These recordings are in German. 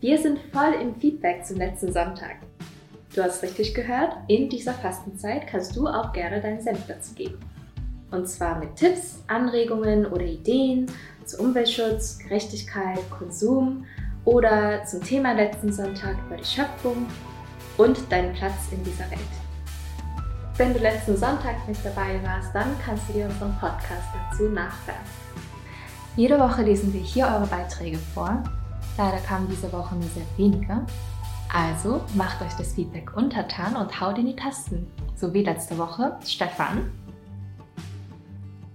Wir sind voll im Feedback zum letzten Sonntag. Du hast richtig gehört, in dieser Fastenzeit kannst du auch gerne deinen Senf dazu geben. Und zwar mit Tipps, Anregungen oder Ideen zu Umweltschutz, Gerechtigkeit, Konsum oder zum Thema letzten Sonntag über die Schöpfung und deinen Platz in dieser Welt. Wenn du letzten Sonntag nicht dabei warst, dann kannst du dir unseren Podcast dazu nachhören. Jede Woche lesen wir hier eure Beiträge vor. Leider kamen diese Woche nur sehr wenige. Also macht euch das Feedback untertan und haut in die Tasten. So wie letzte Woche Stefan.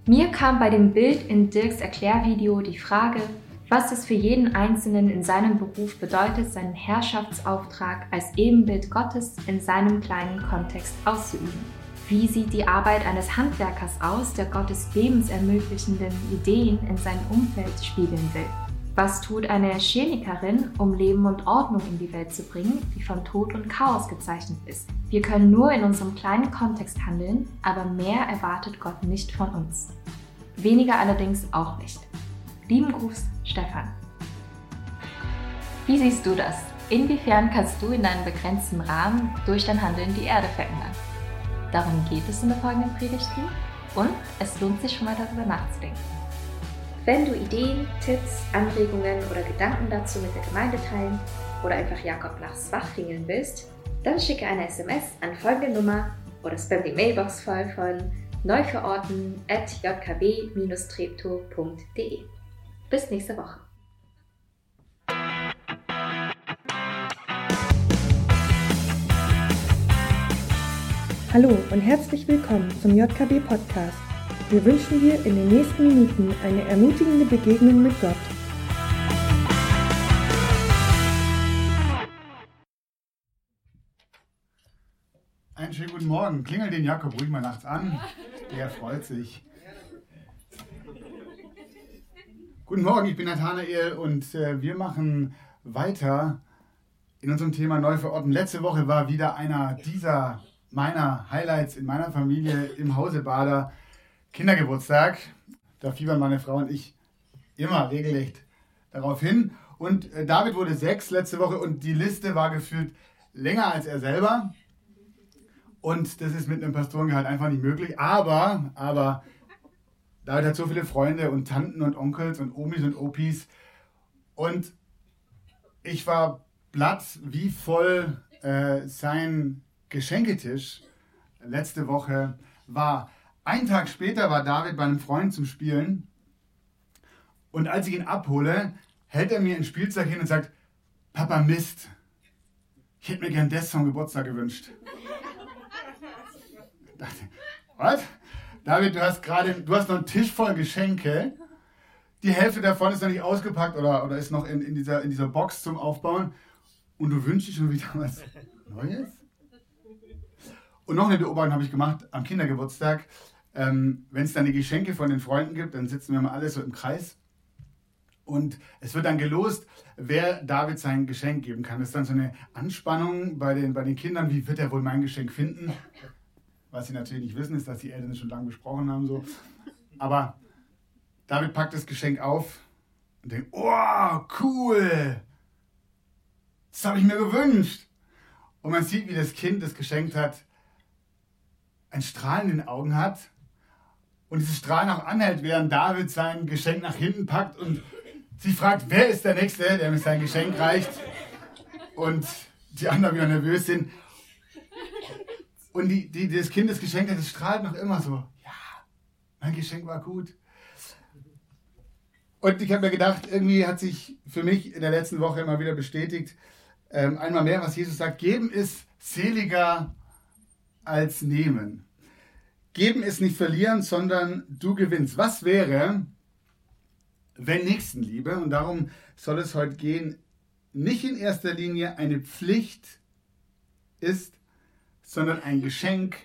Mir kam bei dem Bild in Dirks Erklärvideo die Frage, was es für jeden Einzelnen in seinem Beruf bedeutet, seinen Herrschaftsauftrag als Ebenbild Gottes in seinem kleinen Kontext auszuüben. Wie sieht die Arbeit eines Handwerkers aus, der Gottes lebensermöglichenden Ideen in sein Umfeld spiegeln will? Was tut eine Chemikerin, um Leben und Ordnung in die Welt zu bringen, die von Tod und Chaos gezeichnet ist? Wir können nur in unserem kleinen Kontext handeln, aber mehr erwartet Gott nicht von uns. Weniger allerdings auch nicht. Lieben Gruß, Stefan. Wie siehst du das? Inwiefern kannst du in deinem begrenzten Rahmen durch dein Handeln die Erde verändern? Darum geht es in der folgenden Predigten und es lohnt sich schon mal darüber nachzudenken. Wenn du Ideen, Tipps, Anregungen oder Gedanken dazu mit der Gemeinde teilen oder einfach Jakob nachs Wach klingeln willst, dann schicke eine SMS an folgende Nummer oder spam die Mailbox voll von neuverorten.jkb-treptow.de. Bis nächste Woche. Hallo und herzlich willkommen zum JKB Podcast. Wir wünschen dir in den nächsten Minuten eine ermutigende Begegnung mit Gott. Einen schönen guten Morgen. Klingel den Jakob ruhig mal nachts an. Der freut sich. Guten Morgen, ich bin Nathanael und äh, wir machen weiter in unserem Thema neu verorten. Letzte Woche war wieder einer dieser meiner Highlights in meiner Familie im Hause Bader Kindergeburtstag. Da fiebern meine Frau und ich immer regelrecht darauf hin. Und äh, David wurde sechs letzte Woche und die Liste war gefühlt länger als er selber. Und das ist mit einem Pastorengehalt einfach nicht möglich. Aber, aber David hat so viele Freunde und Tanten und Onkels und Omis und Opis. Und ich war platt, wie voll äh, sein Geschenketisch letzte Woche war. Ein Tag später war David bei einem Freund zum Spielen. Und als ich ihn abhole, hält er mir ein Spielzeug hin und sagt, Papa Mist, ich hätte mir gern das zum Geburtstag gewünscht. Dachte, was? David, du hast gerade, du hast noch einen Tisch voll Geschenke. Die Hälfte davon ist noch nicht ausgepackt oder, oder ist noch in, in, dieser, in dieser Box zum Aufbauen. Und du wünschst dir schon wieder was Neues? Und noch eine Beobachtung habe ich gemacht am Kindergeburtstag. Ähm, Wenn es dann die Geschenke von den Freunden gibt, dann sitzen wir mal alle so im Kreis. Und es wird dann gelost, wer David sein Geschenk geben kann. Das ist dann so eine Anspannung bei den, bei den Kindern. Wie wird er wohl mein Geschenk finden? Was sie natürlich nicht wissen, ist, dass die Eltern schon lange besprochen haben. So. Aber David packt das Geschenk auf und denkt, oh, cool. Das habe ich mir gewünscht. Und man sieht, wie das Kind das geschenkt hat, ein Strahlen in den Augen hat und dieses Strahlen auch anhält, während David sein Geschenk nach hinten packt und sie fragt, wer ist der Nächste, der mir sein Geschenk reicht. Und die anderen wieder nervös sind. Und die, die das Kind das Geschenk hat, das strahlt noch immer so. Ja, mein Geschenk war gut. Und ich habe mir gedacht, irgendwie hat sich für mich in der letzten Woche immer wieder bestätigt, ähm, einmal mehr, was Jesus sagt, geben ist seliger als nehmen. Geben ist nicht verlieren, sondern du gewinnst. Was wäre, wenn Nächstenliebe, und darum soll es heute gehen, nicht in erster Linie eine Pflicht ist, sondern ein Geschenk,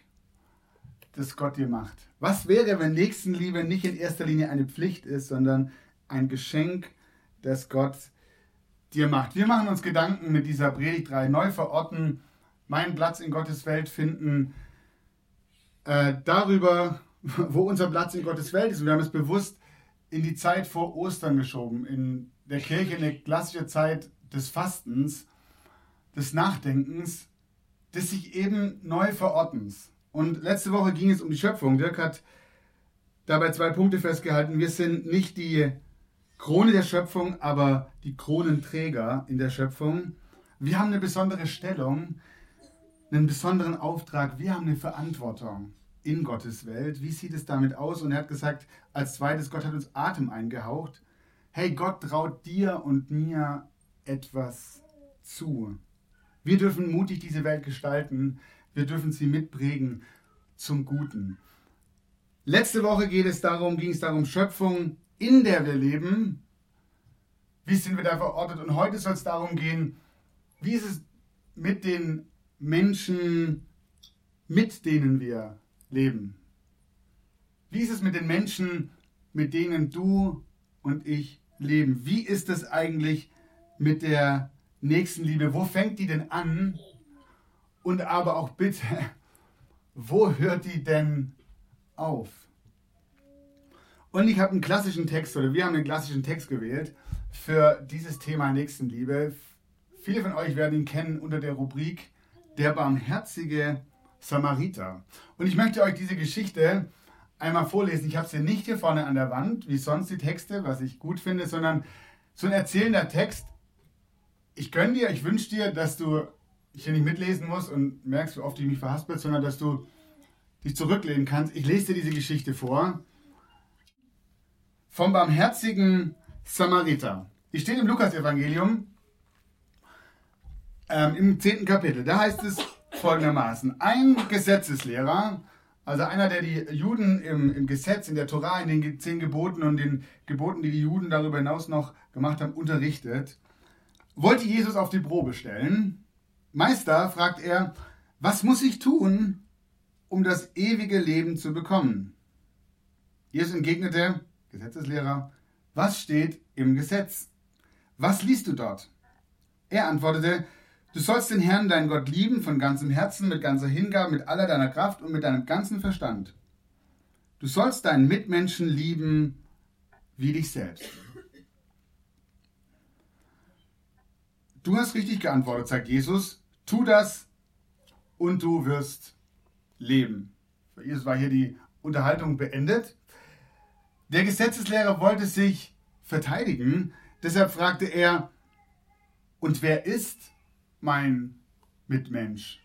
das Gott dir macht. Was wäre, wenn Nächstenliebe nicht in erster Linie eine Pflicht ist, sondern ein Geschenk, das Gott dir macht? Wir machen uns Gedanken mit dieser Predigtreihe neu verorten, meinen Platz in Gottes Welt finden, äh, darüber, wo unser Platz in Gottes Welt ist. Und wir haben es bewusst in die Zeit vor Ostern geschoben. In der Kirche eine klassische Zeit des Fastens, des Nachdenkens, des sich eben neu verortens. Und letzte Woche ging es um die Schöpfung. Dirk hat dabei zwei Punkte festgehalten. Wir sind nicht die Krone der Schöpfung, aber die Kronenträger in der Schöpfung. Wir haben eine besondere Stellung, einen besonderen Auftrag. Wir haben eine Verantwortung in Gottes Welt. Wie sieht es damit aus? Und er hat gesagt, als zweites, Gott hat uns Atem eingehaucht. Hey, Gott traut dir und mir etwas zu. Wir dürfen mutig diese Welt gestalten. Wir dürfen sie mitprägen zum Guten. Letzte Woche geht es darum, ging es darum, Schöpfung, in der wir leben. Wie sind wir da verortet? Und heute soll es darum gehen, wie ist es mit den Menschen, mit denen wir leben? Wie ist es mit den Menschen, mit denen du und ich leben? Wie ist es eigentlich mit der Nächstenliebe? Wo fängt die denn an? Und aber auch bitte, wo hört die denn auf? Und ich habe einen klassischen Text, oder wir haben einen klassischen Text gewählt für dieses Thema Nächstenliebe. Viele von euch werden ihn kennen unter der Rubrik Der barmherzige Samariter. Und ich möchte euch diese Geschichte einmal vorlesen. Ich habe sie nicht hier vorne an der Wand, wie sonst die Texte, was ich gut finde, sondern so ein erzählender Text. Ich gönne dir, ich wünsche dir, dass du hier nicht mitlesen musst und merkst, wie oft ich mich verhaspel, sondern dass du dich zurücklehnen kannst. Ich lese dir diese Geschichte vor. Vom barmherzigen Samariter. Die steht im Lukas-Evangelium ähm, im zehnten Kapitel. Da heißt es folgendermaßen: Ein Gesetzeslehrer, also einer, der die Juden im, im Gesetz, in der Torah, in den zehn Geboten und den Geboten, die die Juden darüber hinaus noch gemacht haben, unterrichtet, wollte Jesus auf die Probe stellen. Meister, fragt er, was muss ich tun, um das ewige Leben zu bekommen? Jesus entgegnete, Gesetzeslehrer, was steht im Gesetz? Was liest du dort? Er antwortete, du sollst den Herrn, deinen Gott, lieben von ganzem Herzen, mit ganzer Hingabe, mit aller deiner Kraft und mit deinem ganzen Verstand. Du sollst deinen Mitmenschen lieben wie dich selbst. Du hast richtig geantwortet, sagt Jesus. Tu das und du wirst leben. Für Jesus war hier die Unterhaltung beendet. Der Gesetzeslehrer wollte sich verteidigen, deshalb fragte er, und wer ist mein Mitmensch?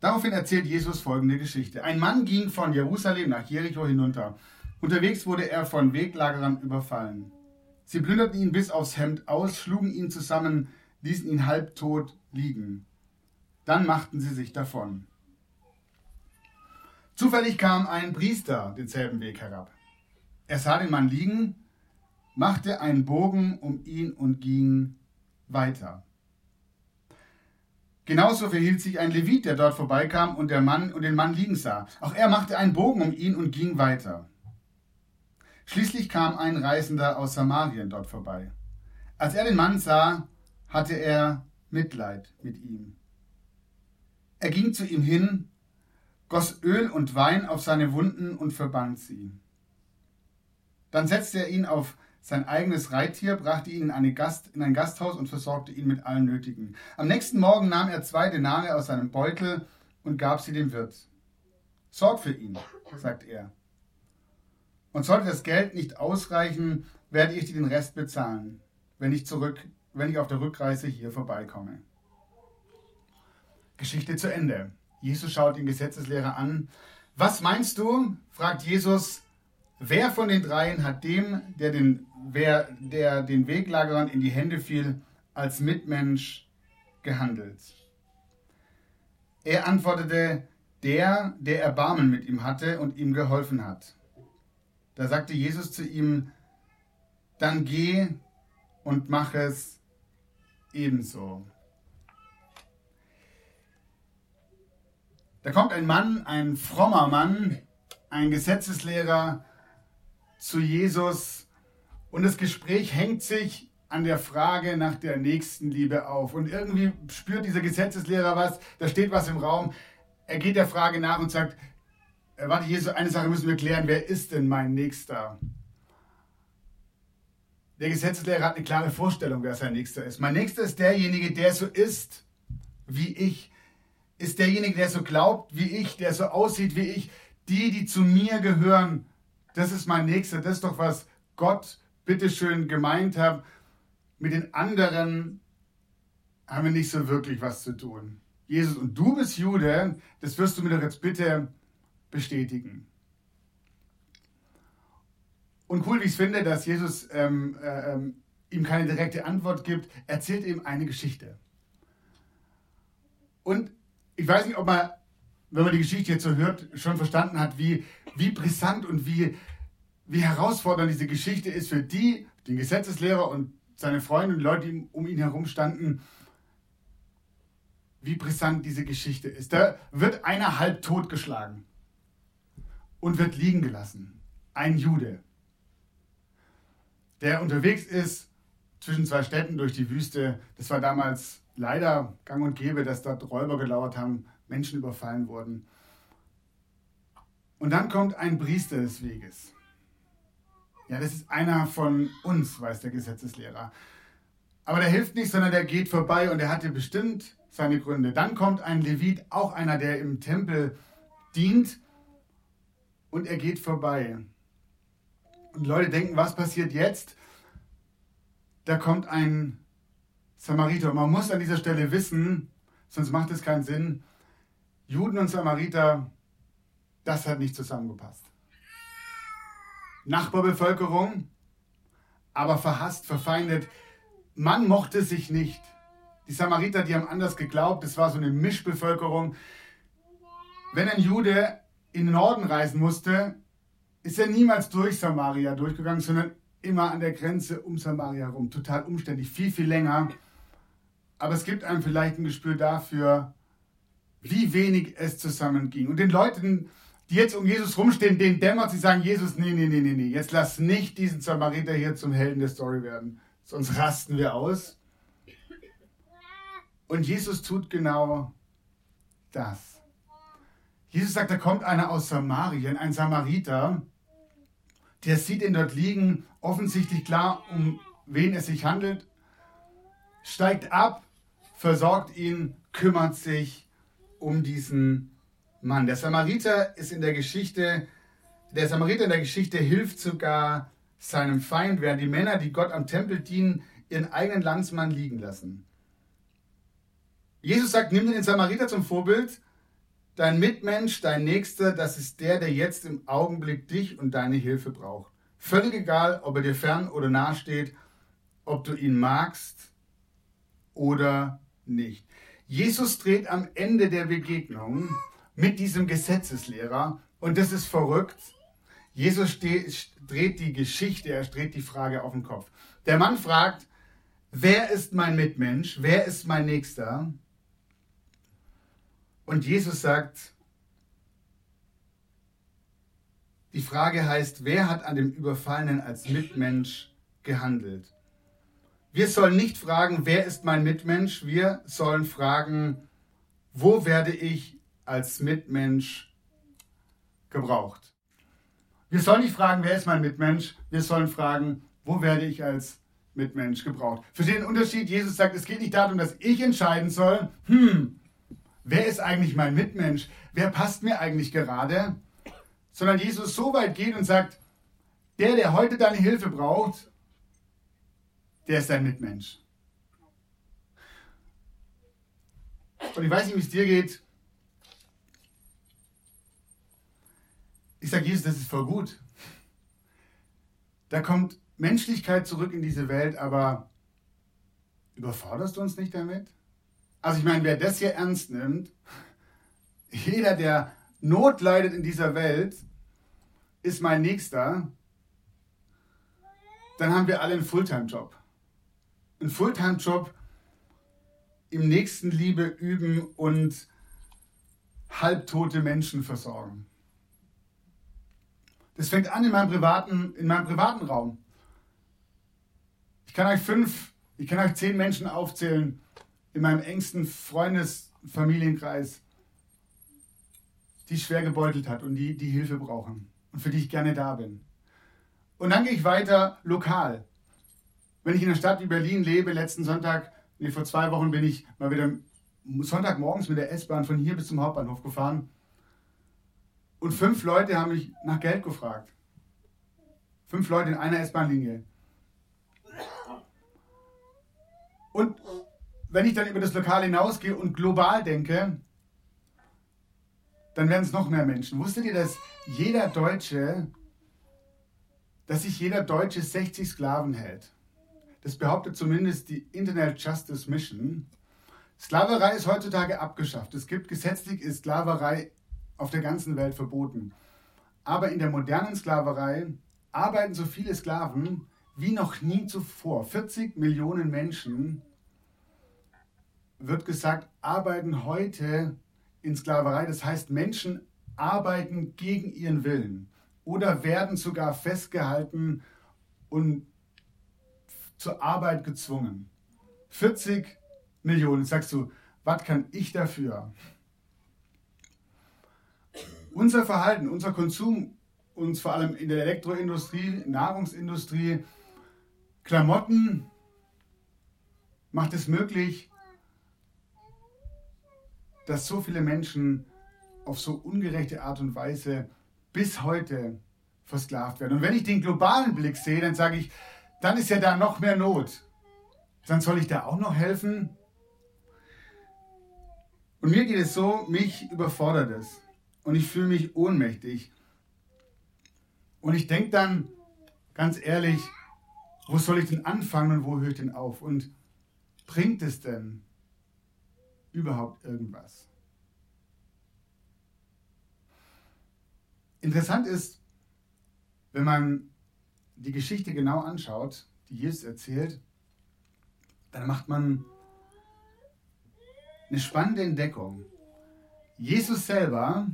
Daraufhin erzählt Jesus folgende Geschichte. Ein Mann ging von Jerusalem nach Jericho hinunter. Unterwegs wurde er von Weglagerern überfallen. Sie plünderten ihn bis aufs Hemd aus, schlugen ihn zusammen, ließen ihn halbtot liegen. Dann machten sie sich davon. Zufällig kam ein Priester denselben Weg herab. Er sah den Mann liegen, machte einen Bogen um ihn und ging weiter. Genauso verhielt sich ein Levit, der dort vorbeikam und, der Mann, und den Mann liegen sah. Auch er machte einen Bogen um ihn und ging weiter. Schließlich kam ein Reisender aus Samarien dort vorbei. Als er den Mann sah, hatte er Mitleid mit ihm. Er ging zu ihm hin goss Öl und Wein auf seine Wunden und verband sie. Dann setzte er ihn auf sein eigenes Reittier, brachte ihn in, Gast, in, ein Gasthaus und versorgte ihn mit allem Nötigen. Am nächsten Morgen nahm er zwei Denare aus seinem Beutel und gab sie dem Wirt. Sorg für ihn, sagt er. Und sollte das Geld nicht ausreichen, werde ich dir den Rest bezahlen, wenn ich zurück, wenn ich auf der Rückreise hier vorbeikomme. Geschichte zu Ende. Jesus schaut den Gesetzeslehrer an. Was meinst du? fragt Jesus. Wer von den dreien hat dem, der den, wer, der den Weglagerern in die Hände fiel, als Mitmensch gehandelt? Er antwortete, der, der Erbarmen mit ihm hatte und ihm geholfen hat. Da sagte Jesus zu ihm, dann geh und mach es ebenso. Da kommt ein Mann, ein frommer Mann, ein Gesetzeslehrer zu Jesus und das Gespräch hängt sich an der Frage nach der Nächstenliebe auf. Und irgendwie spürt dieser Gesetzeslehrer was, da steht was im Raum. Er geht der Frage nach und sagt, äh, warte, Jesus, eine Sache müssen wir klären, wer ist denn mein Nächster? Der Gesetzeslehrer hat eine klare Vorstellung, wer sein Nächster ist. Mein Nächster ist derjenige, der so ist wie ich. Ist derjenige, der so glaubt wie ich, der so aussieht wie ich. Die, die zu mir gehören, das ist mein Nächster. Das ist doch, was Gott bitteschön gemeint hat. Mit den anderen haben wir nicht so wirklich was zu tun. Jesus, und du bist Jude, das wirst du mir doch jetzt bitte bestätigen. Und cool, wie ich es finde, dass Jesus ähm, äh, ähm, ihm keine direkte Antwort gibt, erzählt ihm eine Geschichte. Und ich weiß nicht, ob man, wenn man die Geschichte jetzt so hört, schon verstanden hat, wie, wie brisant und wie, wie herausfordernd diese Geschichte ist für die, den Gesetzeslehrer und seine Freunde und Leute, die um ihn herum standen, wie brisant diese Geschichte ist. Da wird einer halb totgeschlagen und wird liegen gelassen. Ein Jude, der unterwegs ist zwischen zwei Städten durch die Wüste. Das war damals leider gang und gäbe, dass dort Räuber gelauert haben, Menschen überfallen wurden. Und dann kommt ein Priester des Weges. Ja, das ist einer von uns, weiß der Gesetzeslehrer. Aber der hilft nicht, sondern der geht vorbei und er hatte bestimmt seine Gründe. Dann kommt ein Levit, auch einer, der im Tempel dient, und er geht vorbei. Und Leute denken, was passiert jetzt? Da kommt ein Samariter. Man muss an dieser Stelle wissen, sonst macht es keinen Sinn, Juden und Samariter, das hat nicht zusammengepasst. Nachbarbevölkerung, aber verhasst, verfeindet. Man mochte sich nicht. Die Samariter, die haben anders geglaubt, es war so eine Mischbevölkerung. Wenn ein Jude in den Norden reisen musste, ist er niemals durch Samaria durchgegangen, sondern immer an der Grenze um Samaria herum. Total umständlich, viel, viel länger. Aber es gibt einem vielleicht ein Gespür dafür, wie wenig es zusammenging. Und den Leuten, die jetzt um Jesus rumstehen, denen dämmert, sie sagen, Jesus, nee, nee, nee, nee, nee, jetzt lass nicht diesen Samariter hier zum Helden der Story werden, sonst rasten wir aus. Und Jesus tut genau das. Jesus sagt, da kommt einer aus Samarien, ein Samariter, der sieht ihn dort liegen, offensichtlich klar, um wen es sich handelt, steigt ab, versorgt ihn, kümmert sich um diesen Mann. Der Samariter ist in der Geschichte, der Samariter in der Geschichte hilft sogar seinem Feind, während die Männer, die Gott am Tempel dienen, ihren eigenen Landsmann liegen lassen. Jesus sagt, nimm den Samariter zum Vorbild. Dein Mitmensch, dein Nächster, das ist der, der jetzt im Augenblick dich und deine Hilfe braucht. Völlig egal, ob er dir fern oder nah steht, ob du ihn magst oder nicht. Jesus dreht am Ende der Begegnung mit diesem Gesetzeslehrer und das ist verrückt. Jesus dreht die Geschichte, er dreht die Frage auf den Kopf. Der Mann fragt, wer ist mein Mitmensch, wer ist mein Nächster? Und Jesus sagt, die Frage heißt, wer hat an dem Überfallenen als Mitmensch gehandelt? Wir sollen nicht fragen, wer ist mein Mitmensch? Wir sollen fragen, wo werde ich als Mitmensch gebraucht? Wir sollen nicht fragen, wer ist mein Mitmensch? Wir sollen fragen, wo werde ich als Mitmensch gebraucht? Für den Unterschied, Jesus sagt, es geht nicht darum, dass ich entscheiden soll, hm, wer ist eigentlich mein Mitmensch? Wer passt mir eigentlich gerade? Sondern Jesus so weit geht und sagt, der, der heute deine Hilfe braucht, der ist dein Mitmensch. Und ich weiß nicht, wie es dir geht. Ich sage Jesus, das ist voll gut. Da kommt Menschlichkeit zurück in diese Welt, aber überforderst du uns nicht damit? Also ich meine, wer das hier ernst nimmt, jeder, der Not leidet in dieser Welt, ist mein Nächster, dann haben wir alle einen Fulltime-Job. Einen Fulltime-Job im nächsten Liebe üben und halbtote Menschen versorgen. Das fängt an in meinem privaten, in meinem privaten Raum. Ich kann euch fünf, ich kann euch zehn Menschen aufzählen, in meinem engsten Freundesfamilienkreis, die schwer gebeutelt hat und die, die Hilfe brauchen und für die ich gerne da bin. Und dann gehe ich weiter lokal. Wenn ich in einer Stadt wie Berlin lebe, letzten Sonntag, nee, vor zwei Wochen bin ich mal wieder Sonntagmorgens mit der S-Bahn von hier bis zum Hauptbahnhof gefahren. Und fünf Leute haben mich nach Geld gefragt. Fünf Leute in einer S-Bahn-Linie. Und wenn ich dann über das Lokal hinausgehe und global denke, dann werden es noch mehr Menschen. Wusstet ihr, dass jeder Deutsche, dass sich jeder Deutsche 60 Sklaven hält? Das behauptet zumindest die Internet Justice Mission. Sklaverei ist heutzutage abgeschafft. Es gibt gesetzlich ist Sklaverei auf der ganzen Welt verboten. Aber in der modernen Sklaverei arbeiten so viele Sklaven wie noch nie zuvor. 40 Millionen Menschen, wird gesagt, arbeiten heute in Sklaverei. Das heißt, Menschen arbeiten gegen ihren Willen oder werden sogar festgehalten und zur Arbeit gezwungen. 40 Millionen. Sagst du, was kann ich dafür? Unser Verhalten, unser Konsum, uns vor allem in der Elektroindustrie, Nahrungsindustrie, Klamotten, macht es möglich, dass so viele Menschen auf so ungerechte Art und Weise bis heute versklavt werden. Und wenn ich den globalen Blick sehe, dann sage ich, dann ist ja da noch mehr Not. Dann soll ich da auch noch helfen? Und mir geht es so, mich überfordert es. Und ich fühle mich ohnmächtig. Und ich denke dann, ganz ehrlich, wo soll ich denn anfangen und wo höre ich denn auf? Und bringt es denn überhaupt irgendwas? Interessant ist, wenn man die Geschichte genau anschaut, die Jesus erzählt, dann macht man eine spannende Entdeckung. Jesus selber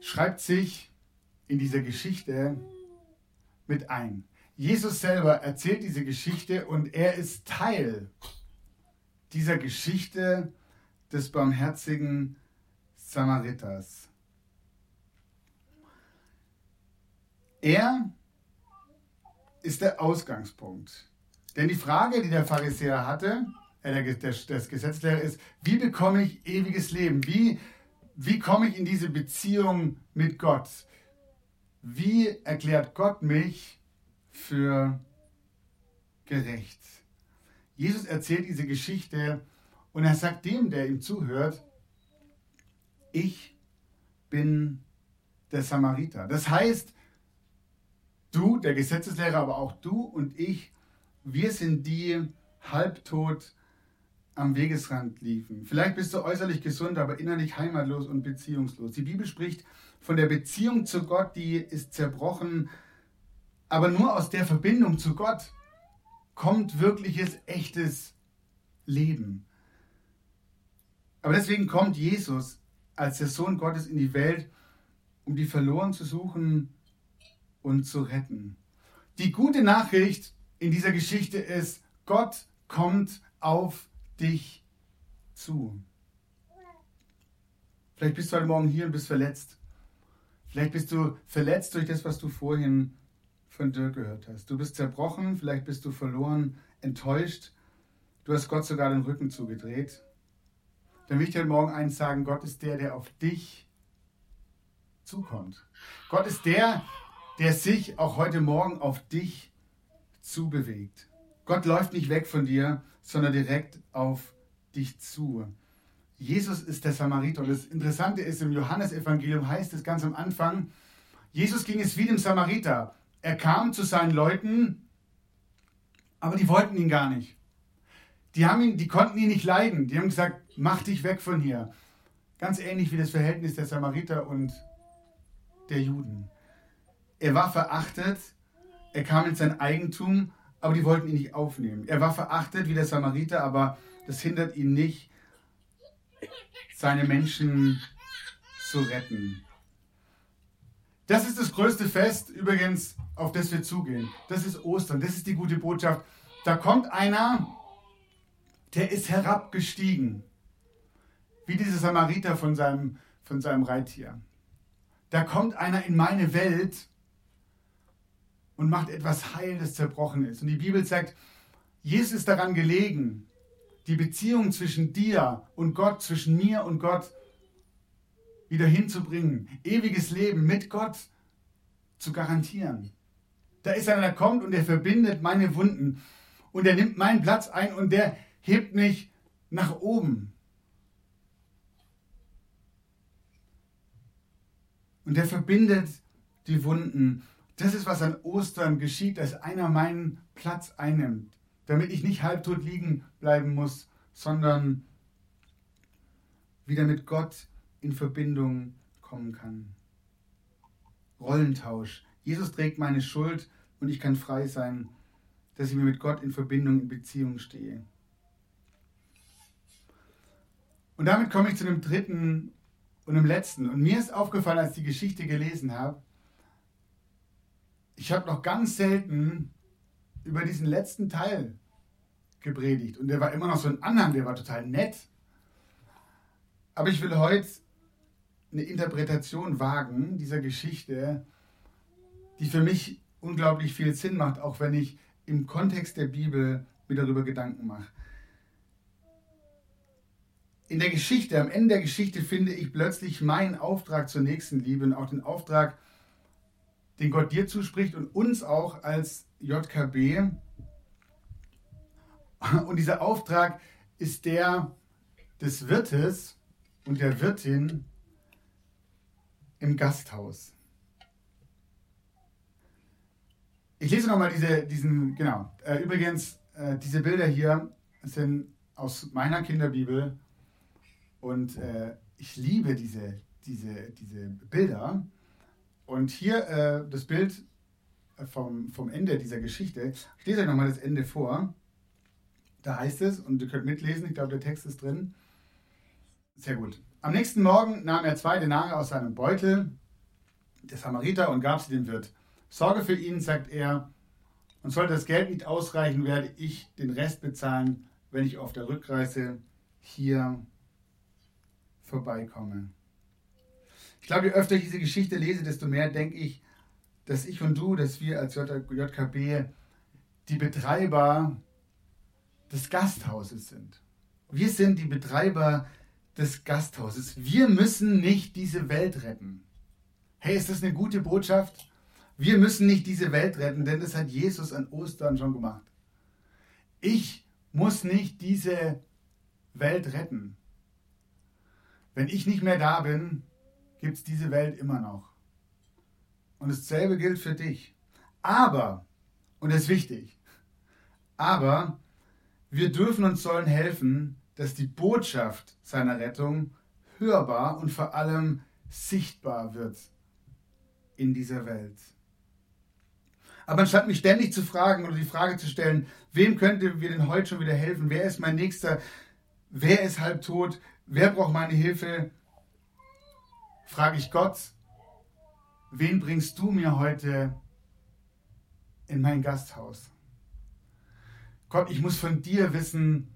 schreibt sich in dieser Geschichte mit ein. Jesus selber erzählt diese Geschichte und er ist Teil dieser Geschichte des barmherzigen Samariters. Er ist der Ausgangspunkt. Denn die Frage, die der Pharisäer hatte, äh, der, der, das Gesetzlehrer ist, wie bekomme ich ewiges Leben? Wie, wie komme ich in diese Beziehung mit Gott? Wie erklärt Gott mich für gerecht? Jesus erzählt diese Geschichte und er sagt dem, der ihm zuhört, ich bin der Samariter. Das heißt, du, der Gesetzeslehrer, aber auch du und ich, wir sind die halbtot am Wegesrand liefen. Vielleicht bist du äußerlich gesund, aber innerlich heimatlos und beziehungslos. Die Bibel spricht von der Beziehung zu Gott, die ist zerbrochen, aber nur aus der Verbindung zu Gott kommt wirkliches, echtes Leben. Aber deswegen kommt Jesus als der Sohn Gottes in die Welt, um die verloren zu suchen und zu retten. Die gute Nachricht in dieser Geschichte ist, Gott kommt auf dich zu. Vielleicht bist du heute Morgen hier und bist verletzt. Vielleicht bist du verletzt durch das, was du vorhin von Dirk gehört hast. Du bist zerbrochen, vielleicht bist du verloren, enttäuscht. Du hast Gott sogar den Rücken zugedreht dann will ich dir morgen eins sagen, Gott ist der, der auf dich zukommt. Gott ist der, der sich auch heute Morgen auf dich zubewegt. Gott läuft nicht weg von dir, sondern direkt auf dich zu. Jesus ist der Samariter. Und das Interessante ist, im Johannesevangelium heißt es ganz am Anfang, Jesus ging es wie dem Samariter. Er kam zu seinen Leuten, aber die wollten ihn gar nicht. Die, haben ihn, die konnten ihn nicht leiden. Die haben gesagt, mach dich weg von hier. Ganz ähnlich wie das Verhältnis der Samariter und der Juden. Er war verachtet, er kam in sein Eigentum, aber die wollten ihn nicht aufnehmen. Er war verachtet wie der Samariter, aber das hindert ihn nicht, seine Menschen zu retten. Das ist das größte Fest übrigens, auf das wir zugehen. Das ist Ostern, das ist die gute Botschaft. Da kommt einer, der ist herabgestiegen wie dieser Samariter von seinem, von seinem Reittier. Da kommt einer in meine Welt und macht etwas heil, das zerbrochen ist. Und die Bibel sagt, Jesus ist daran gelegen, die Beziehung zwischen dir und Gott, zwischen mir und Gott wieder hinzubringen, ewiges Leben mit Gott zu garantieren. Da ist einer, der kommt und der verbindet meine Wunden und der nimmt meinen Platz ein und der hebt mich nach oben. Und der verbindet die Wunden. Das ist, was an Ostern geschieht, dass einer meinen Platz einnimmt, damit ich nicht halbtot liegen bleiben muss, sondern wieder mit Gott in Verbindung kommen kann. Rollentausch. Jesus trägt meine Schuld und ich kann frei sein, dass ich mir mit Gott in Verbindung, in Beziehung stehe. Und damit komme ich zu dem dritten und dem letzten. Und mir ist aufgefallen, als ich die Geschichte gelesen habe, ich habe noch ganz selten über diesen letzten Teil gepredigt. Und der war immer noch so ein Anhang, der war total nett. Aber ich will heute eine Interpretation wagen dieser Geschichte, die für mich unglaublich viel Sinn macht, auch wenn ich im Kontext der Bibel mir darüber Gedanken mache. In der Geschichte, am Ende der Geschichte finde ich plötzlich meinen Auftrag zur Nächstenliebe und auch den Auftrag, den Gott dir zuspricht und uns auch als JKB. Und dieser Auftrag ist der des Wirtes und der Wirtin im Gasthaus. Ich lese nochmal diese, diesen, genau. Äh, übrigens, äh, diese Bilder hier sind aus meiner Kinderbibel und äh, ich liebe diese, diese, diese Bilder. Und hier äh, das Bild vom, vom Ende dieser Geschichte. Ich lese euch nochmal das Ende vor. Da heißt es, und ihr könnt mitlesen, ich glaube, der Text ist drin. Sehr gut. Am nächsten Morgen nahm er zwei Denare aus seinem Beutel, der Samariter, und gab sie dem Wirt. Sorge für ihn, sagt er, und sollte das Geld nicht ausreichen, werde ich den Rest bezahlen, wenn ich auf der Rückreise hier vorbeikomme. Ich glaube, je öfter ich diese Geschichte lese, desto mehr denke ich, dass ich und du, dass wir als JKB die Betreiber des Gasthauses sind. Wir sind die Betreiber des Gasthauses. Wir müssen nicht diese Welt retten. Hey, ist das eine gute Botschaft? Wir müssen nicht diese Welt retten, denn das hat Jesus an Ostern schon gemacht. Ich muss nicht diese Welt retten. Wenn ich nicht mehr da bin, gibt es diese Welt immer noch. Und dasselbe gilt für dich. Aber, und das ist wichtig, aber wir dürfen uns sollen helfen, dass die Botschaft seiner Rettung hörbar und vor allem sichtbar wird in dieser Welt. Aber anstatt mich ständig zu fragen oder die Frage zu stellen, wem könnte wir denn heute schon wieder helfen? Wer ist mein Nächster? Wer ist halb tot? Wer braucht meine Hilfe? Frage ich Gott, wen bringst du mir heute in mein Gasthaus? Gott, ich muss von dir wissen,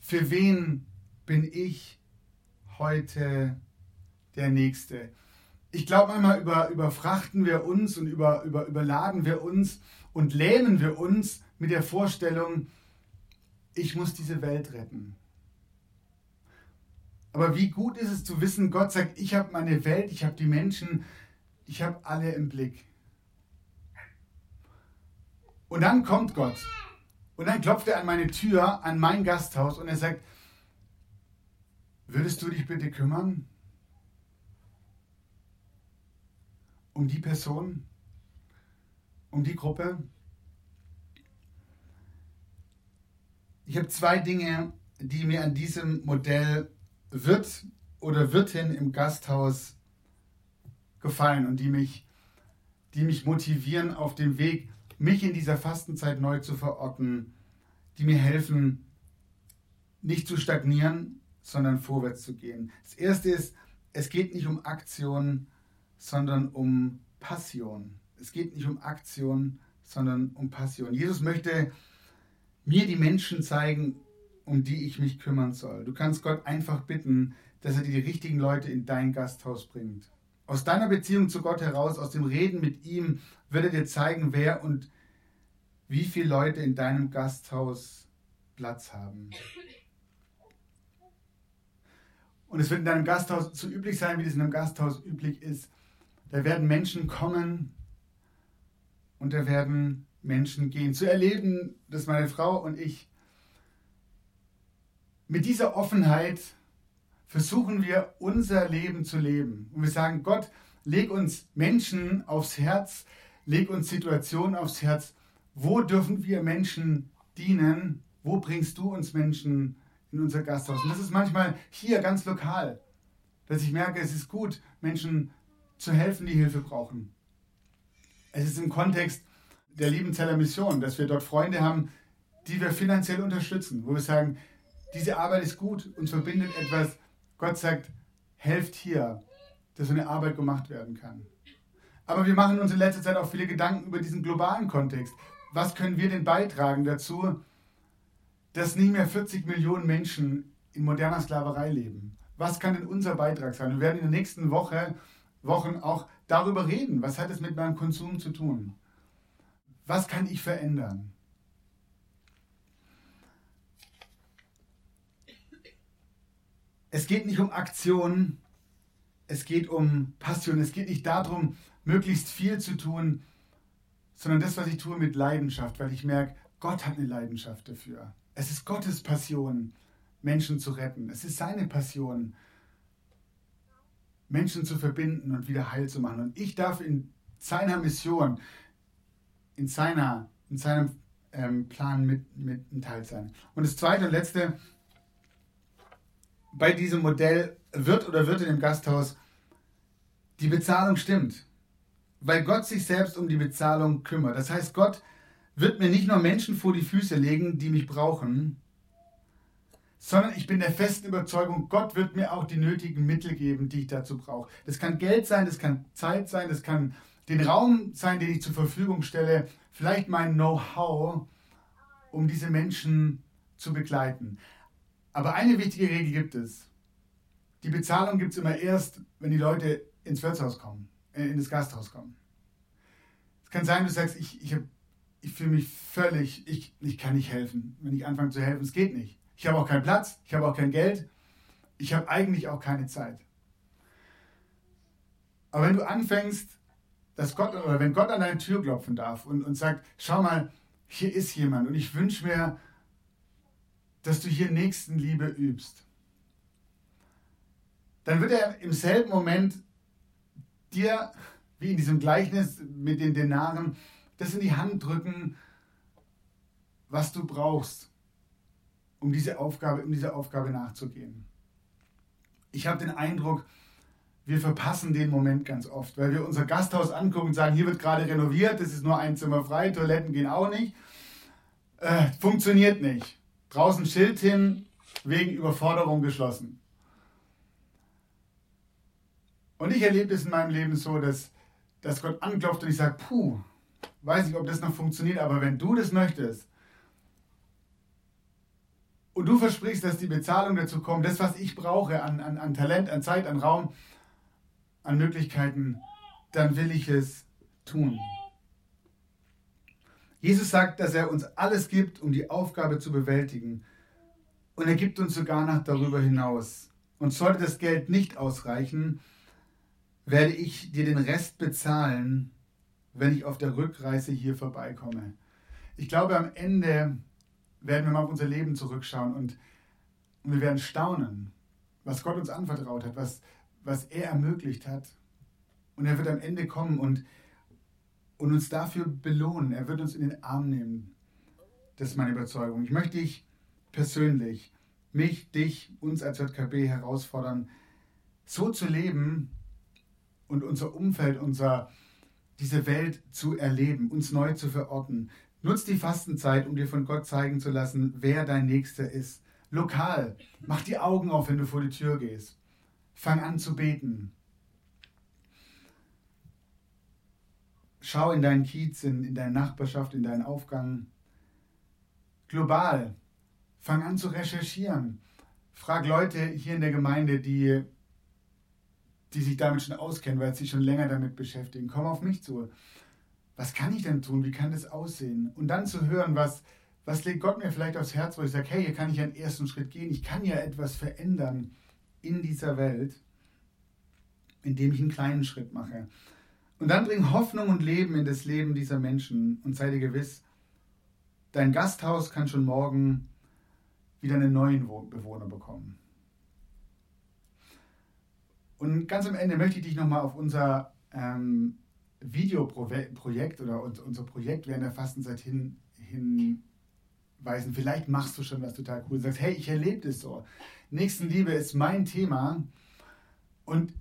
für wen bin ich heute der Nächste? ich glaube, manchmal über, überfrachten wir uns und über, über, überladen wir uns und lähmen wir uns mit der Vorstellung, ich muss diese Welt retten. Aber wie gut ist es zu wissen, Gott sagt, ich habe meine Welt, ich habe die Menschen, ich habe alle im Blick. Und dann kommt Gott. Und dann klopft er an meine Tür, an mein Gasthaus und er sagt, würdest du dich bitte kümmern? um die Person, um die Gruppe. Ich habe zwei Dinge, die mir an diesem Modell Wirt oder Wirtin im Gasthaus gefallen und die mich, die mich motivieren auf dem Weg, mich in dieser Fastenzeit neu zu verorten, die mir helfen, nicht zu stagnieren, sondern vorwärts zu gehen. Das erste ist, es geht nicht um Aktionen, sondern um Passion. Es geht nicht um Aktion, sondern um Passion. Jesus möchte mir die Menschen zeigen, um die ich mich kümmern soll. Du kannst Gott einfach bitten, dass er dir die richtigen Leute in dein Gasthaus bringt. Aus deiner Beziehung zu Gott heraus, aus dem Reden mit ihm, wird er dir zeigen, wer und wie viele Leute in deinem Gasthaus Platz haben. Und es wird in deinem Gasthaus so üblich sein, wie es in einem Gasthaus üblich ist. Da werden Menschen kommen und da werden Menschen gehen. Zu erleben, dass meine Frau und ich mit dieser Offenheit versuchen wir unser Leben zu leben. Und wir sagen, Gott, leg uns Menschen aufs Herz, leg uns Situationen aufs Herz. Wo dürfen wir Menschen dienen? Wo bringst du uns Menschen in unser Gasthaus? Und das ist manchmal hier ganz lokal, dass ich merke, es ist gut, Menschen zu helfen, die Hilfe brauchen. Es ist im Kontext der Liebenzeller Mission, dass wir dort Freunde haben, die wir finanziell unterstützen, wo wir sagen, diese Arbeit ist gut, uns verbindet etwas. Gott sagt, helft hier, dass so eine Arbeit gemacht werden kann. Aber wir machen uns in letzter Zeit auch viele Gedanken über diesen globalen Kontext. Was können wir denn beitragen dazu, dass nie mehr 40 Millionen Menschen in moderner Sklaverei leben? Was kann denn unser Beitrag sein? Wir werden in der nächsten Woche, Wochen auch darüber reden. Was hat es mit meinem Konsum zu tun? Was kann ich verändern? Es geht nicht um Aktion, es geht um Passion, es geht nicht darum, möglichst viel zu tun, sondern das, was ich tue mit Leidenschaft, weil ich merke, Gott hat eine Leidenschaft dafür. Es ist Gottes Passion, Menschen zu retten. Es ist seine Passion, Menschen zu verbinden und wieder heil zu machen. Und ich darf in seiner Mission, in, seiner, in seinem ähm, Plan mit, mit ein Teil sein. Und das zweite und letzte, bei diesem Modell wird oder wird in dem Gasthaus, die Bezahlung stimmt. Weil Gott sich selbst um die Bezahlung kümmert. Das heißt, Gott wird mir nicht nur Menschen vor die Füße legen, die mich brauchen, sondern ich bin der festen Überzeugung, Gott wird mir auch die nötigen Mittel geben, die ich dazu brauche. Das kann Geld sein, das kann Zeit sein, das kann den Raum sein, den ich zur Verfügung stelle, vielleicht mein Know-how, um diese Menschen zu begleiten. Aber eine wichtige Regel gibt es. Die Bezahlung gibt es immer erst, wenn die Leute ins Wirtshaus kommen, äh, in das Gasthaus kommen. Es kann sein, du sagst, ich, ich, ich fühle mich völlig, ich, ich kann nicht helfen. Wenn ich anfange zu helfen, es geht nicht. Ich habe auch keinen Platz, ich habe auch kein Geld, ich habe eigentlich auch keine Zeit. Aber wenn du anfängst, dass Gott, oder wenn Gott an deine Tür klopfen darf und, und sagt, schau mal, hier ist jemand und ich wünsche mir, dass du hier Nächstenliebe übst, dann wird er im selben Moment dir, wie in diesem Gleichnis mit den Denaren, das in die Hand drücken, was du brauchst, um diese Aufgabe, um dieser Aufgabe nachzugehen. Ich habe den Eindruck, wir verpassen den Moment ganz oft, weil wir unser Gasthaus angucken und sagen, hier wird gerade renoviert, es ist nur ein Zimmer frei, Toiletten gehen auch nicht. Äh, funktioniert nicht. Draußen Schild hin, wegen Überforderung geschlossen. Und ich erlebe es in meinem Leben so, dass, dass Gott anklopft und ich sage, puh, weiß nicht, ob das noch funktioniert, aber wenn du das möchtest und du versprichst, dass die Bezahlung dazu kommt, das, was ich brauche an, an, an Talent, an Zeit, an Raum, an Möglichkeiten, dann will ich es tun. Jesus sagt, dass er uns alles gibt, um die Aufgabe zu bewältigen. Und er gibt uns sogar noch darüber hinaus. Und sollte das Geld nicht ausreichen, werde ich dir den Rest bezahlen, wenn ich auf der Rückreise hier vorbeikomme. Ich glaube, am Ende werden wir mal auf unser Leben zurückschauen und, wir werden staunen, was Gott uns anvertraut hat, was, was er ermöglicht hat. Und er wird am Ende kommen und und uns dafür belohnen. Er wird uns in den Arm nehmen. Das ist meine Überzeugung. Ich möchte dich persönlich, mich, dich, uns als JKB herausfordern, so zu leben und unser Umfeld, unser, diese Welt zu erleben, uns neu zu verorten. Nutz die Fastenzeit, um dir von Gott zeigen zu lassen, wer dein Nächster ist. Lokal. Mach die Augen auf, wenn du vor die Tür gehst. Fang an zu beten. Schau in deinen Kiez, in, in deine Nachbarschaft, in deinen Aufgang. Global. Fang an zu recherchieren. Frag Leute hier in der Gemeinde, die, die sich damit schon auskennen, weil sie schon länger damit beschäftigen, kommen auf mich zu. Was kann ich denn tun? Wie kann das aussehen? Und dann zu hören, was, was legt Gott mir vielleicht aufs Herz, wo ich sage, hey, hier kann ich einen ersten Schritt gehen. Ich kann ja etwas verändern in dieser Welt, indem ich einen kleinen Schritt mache. Und dann bring Hoffnung und Leben in das Leben dieser Menschen und sei dir gewiss, dein Gasthaus kann schon morgen wieder einen neuen Bewohner bekommen. Und ganz am Ende möchte ich dich nochmal auf unser ähm, Videoprojekt oder unser Projekt während der Fastenzeit hin, hinweisen. Vielleicht machst du schon was total cool. Sagst, hey, ich erlebe das so. Nächstenliebe ist mein Thema und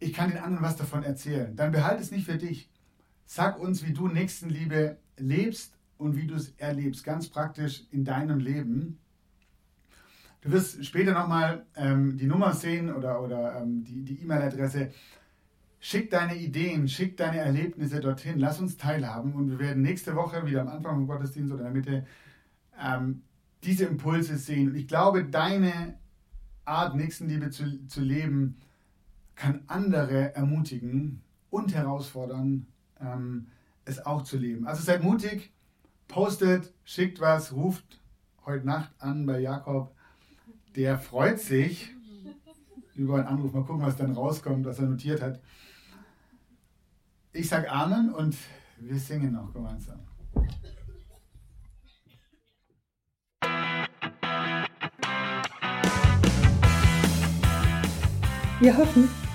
ich kann den anderen was davon erzählen. Dann behalte es nicht für dich. Sag uns, wie du Nächstenliebe lebst und wie du es erlebst, ganz praktisch in deinem Leben. Du wirst später nochmal ähm, die Nummer sehen oder, oder ähm, die E-Mail-Adresse. Schick deine Ideen, schick deine Erlebnisse dorthin, lass uns teilhaben und wir werden nächste Woche wieder am Anfang vom Gottesdienst oder in der Mitte ähm, diese Impulse sehen. Und ich glaube, deine Art, Nächstenliebe zu, zu leben, kann andere ermutigen und herausfordern, ähm, es auch zu leben. Also seid mutig, postet, schickt was, ruft heute Nacht an bei Jakob. Der freut sich über einen Anruf. Mal gucken, was dann rauskommt, was er notiert hat. Ich sage Amen und wir singen noch gemeinsam. Wir hoffen,